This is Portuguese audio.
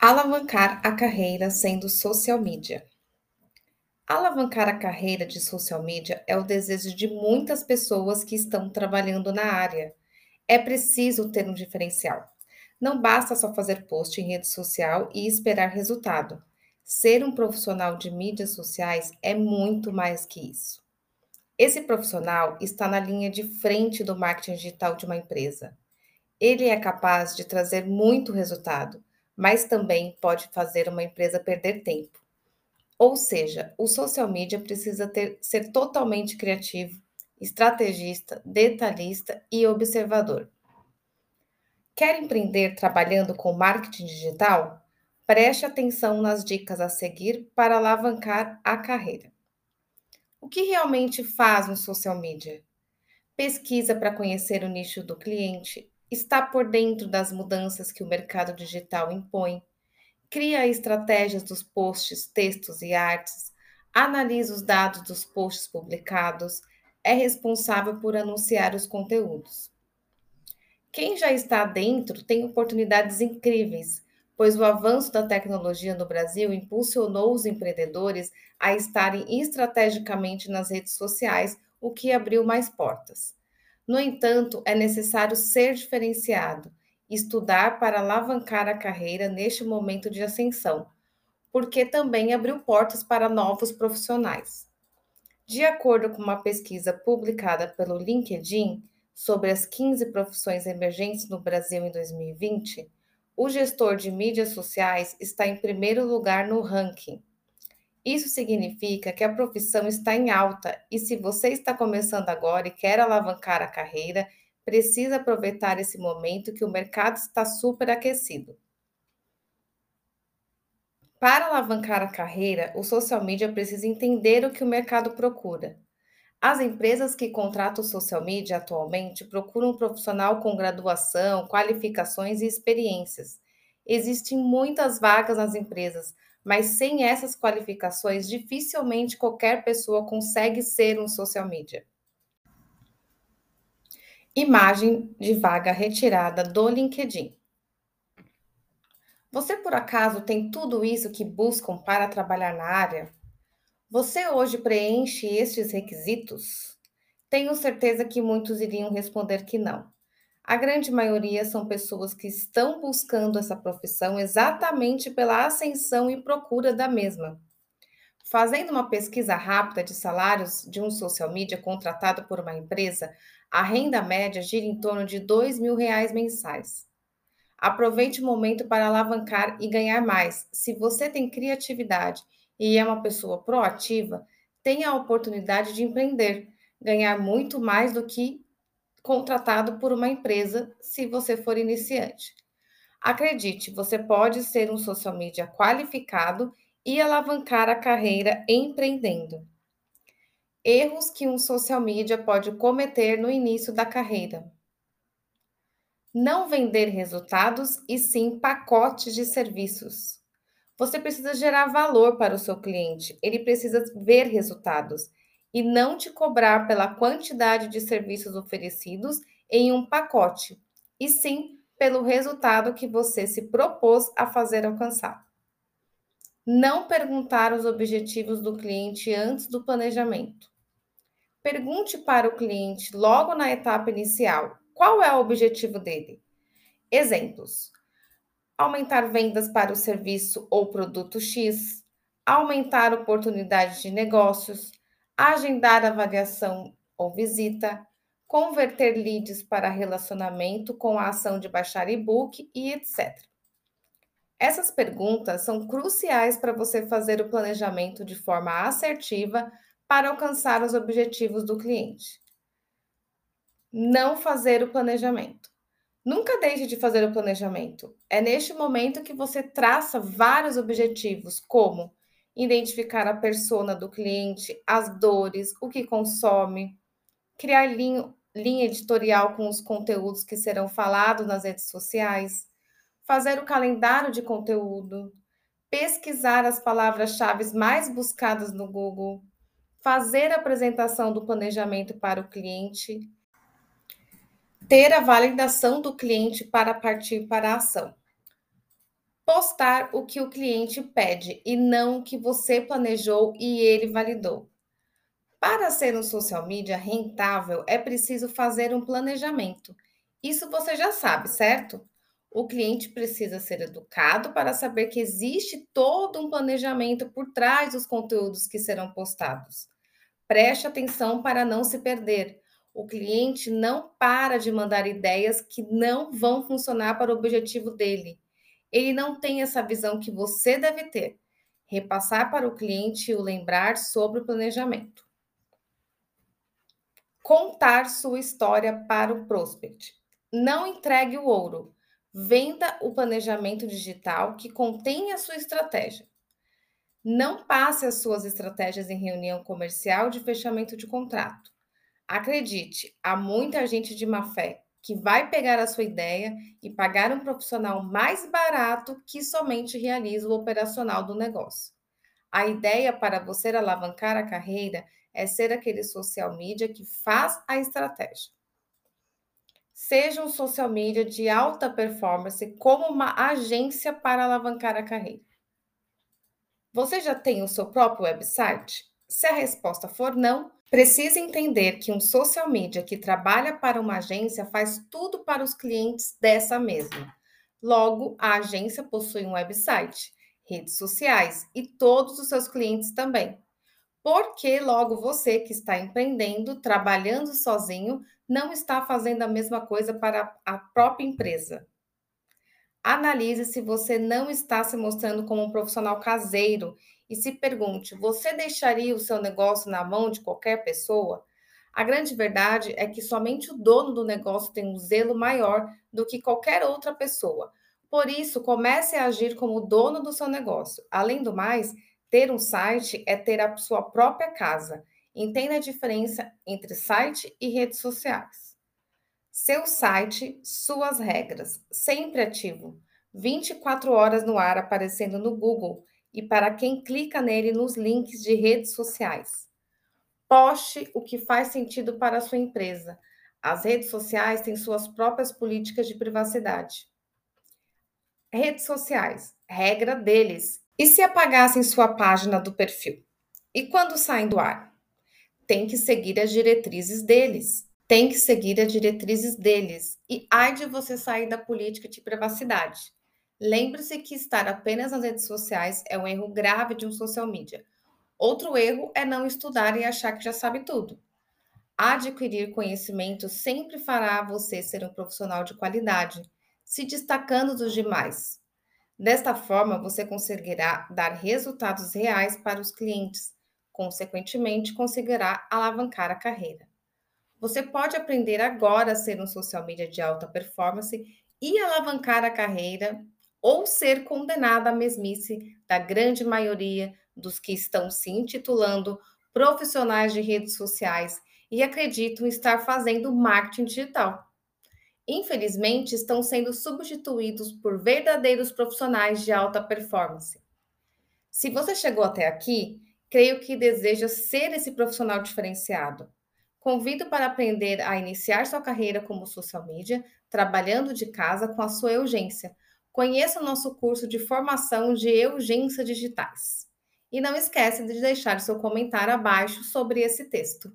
Alavancar a carreira sendo social media. Alavancar a carreira de social media é o desejo de muitas pessoas que estão trabalhando na área. É preciso ter um diferencial. Não basta só fazer post em rede social e esperar resultado. Ser um profissional de mídias sociais é muito mais que isso. Esse profissional está na linha de frente do marketing digital de uma empresa. Ele é capaz de trazer muito resultado mas também pode fazer uma empresa perder tempo. Ou seja, o social media precisa ter, ser totalmente criativo, estrategista, detalhista e observador. Quer empreender trabalhando com marketing digital? Preste atenção nas dicas a seguir para alavancar a carreira. O que realmente faz um social media? Pesquisa para conhecer o nicho do cliente, está por dentro das mudanças que o mercado digital impõe, cria estratégias dos posts, textos e artes, analisa os dados dos posts publicados, é responsável por anunciar os conteúdos. Quem já está dentro tem oportunidades incríveis, pois o avanço da tecnologia no Brasil impulsionou os empreendedores a estarem estrategicamente nas redes sociais, o que abriu mais portas. No entanto, é necessário ser diferenciado, estudar para alavancar a carreira neste momento de ascensão, porque também abriu portas para novos profissionais. De acordo com uma pesquisa publicada pelo LinkedIn sobre as 15 profissões emergentes no Brasil em 2020, o gestor de mídias sociais está em primeiro lugar no ranking, isso significa que a profissão está em alta e se você está começando agora e quer alavancar a carreira, precisa aproveitar esse momento que o mercado está super aquecido. Para alavancar a carreira, o social media precisa entender o que o mercado procura. As empresas que contratam social media atualmente procuram um profissional com graduação, qualificações e experiências. Existem muitas vagas nas empresas, mas sem essas qualificações, dificilmente qualquer pessoa consegue ser um social media. Imagem de vaga retirada do LinkedIn. Você por acaso tem tudo isso que buscam para trabalhar na área? Você hoje preenche estes requisitos? Tenho certeza que muitos iriam responder que não. A grande maioria são pessoas que estão buscando essa profissão exatamente pela ascensão e procura da mesma. Fazendo uma pesquisa rápida de salários de um social media contratado por uma empresa, a renda média gira em torno de R$ mil reais mensais. Aproveite o momento para alavancar e ganhar mais. Se você tem criatividade e é uma pessoa proativa, tenha a oportunidade de empreender, ganhar muito mais do que contratado por uma empresa se você for iniciante. Acredite, você pode ser um social media qualificado e alavancar a carreira empreendendo. Erros que um social media pode cometer no início da carreira. Não vender resultados e sim pacotes de serviços. Você precisa gerar valor para o seu cliente, ele precisa ver resultados e não te cobrar pela quantidade de serviços oferecidos em um pacote, e sim pelo resultado que você se propôs a fazer alcançar. Não perguntar os objetivos do cliente antes do planejamento. Pergunte para o cliente logo na etapa inicial qual é o objetivo dele. Exemplos: aumentar vendas para o serviço ou produto X, aumentar oportunidades de negócios, agendar avaliação ou visita, converter leads para relacionamento com a ação de baixar e-book e etc. Essas perguntas são cruciais para você fazer o planejamento de forma assertiva para alcançar os objetivos do cliente. Não fazer o planejamento. Nunca deixe de fazer o planejamento. É neste momento que você traça vários objetivos, como identificar a persona do cliente, as dores, o que consome, criar linha, linha editorial com os conteúdos que serão falados nas redes sociais, fazer o calendário de conteúdo, pesquisar as palavras-chave mais buscadas no Google, fazer a apresentação do planejamento para o cliente, ter a validação do cliente para partir para a ação. Postar o que o cliente pede e não o que você planejou e ele validou. Para ser um social media rentável, é preciso fazer um planejamento. Isso você já sabe, certo? O cliente precisa ser educado para saber que existe todo um planejamento por trás dos conteúdos que serão postados. Preste atenção para não se perder. O cliente não para de mandar ideias que não vão funcionar para o objetivo dele. Ele não tem essa visão que você deve ter. Repassar para o cliente o lembrar sobre o planejamento. Contar sua história para o prospect. Não entregue o ouro. Venda o planejamento digital que contém a sua estratégia. Não passe as suas estratégias em reunião comercial de fechamento de contrato. Acredite, há muita gente de má fé que vai pegar a sua ideia e pagar um profissional mais barato que somente realiza o operacional do negócio. A ideia para você alavancar a carreira é ser aquele social media que faz a estratégia. Seja um social media de alta performance como uma agência para alavancar a carreira. Você já tem o seu próprio website? Se a resposta for não, precisa entender que um social media que trabalha para uma agência faz tudo para os clientes dessa mesma. Logo, a agência possui um website, redes sociais e todos os seus clientes também. Porque logo você que está empreendendo, trabalhando sozinho, não está fazendo a mesma coisa para a própria empresa. Analise se você não está se mostrando como um profissional caseiro e se pergunte: você deixaria o seu negócio na mão de qualquer pessoa? A grande verdade é que somente o dono do negócio tem um zelo maior do que qualquer outra pessoa. Por isso, comece a agir como dono do seu negócio. Além do mais, ter um site é ter a sua própria casa. Entenda a diferença entre site e redes sociais. Seu site, suas regras, sempre ativo, 24 horas no ar aparecendo no Google e para quem clica nele nos links de redes sociais. Poste o que faz sentido para a sua empresa. As redes sociais têm suas próprias políticas de privacidade. Redes sociais, regra deles. E se apagassem sua página do perfil? E quando saem do ar? Tem que seguir as diretrizes deles tem que seguir as diretrizes deles e ai de você sair da política de privacidade. Lembre-se que estar apenas nas redes sociais é um erro grave de um social media. Outro erro é não estudar e achar que já sabe tudo. Adquirir conhecimento sempre fará você ser um profissional de qualidade, se destacando dos demais. Desta forma, você conseguirá dar resultados reais para os clientes, consequentemente, conseguirá alavancar a carreira. Você pode aprender agora a ser um social media de alta performance e alavancar a carreira ou ser condenado à mesmice da grande maioria dos que estão se intitulando profissionais de redes sociais e acreditam estar fazendo marketing digital. Infelizmente, estão sendo substituídos por verdadeiros profissionais de alta performance. Se você chegou até aqui, creio que deseja ser esse profissional diferenciado. Convido para aprender a iniciar sua carreira como social media, trabalhando de casa com a sua urgência. Conheça o nosso curso de formação de urgência digitais. E não esqueça de deixar seu comentário abaixo sobre esse texto.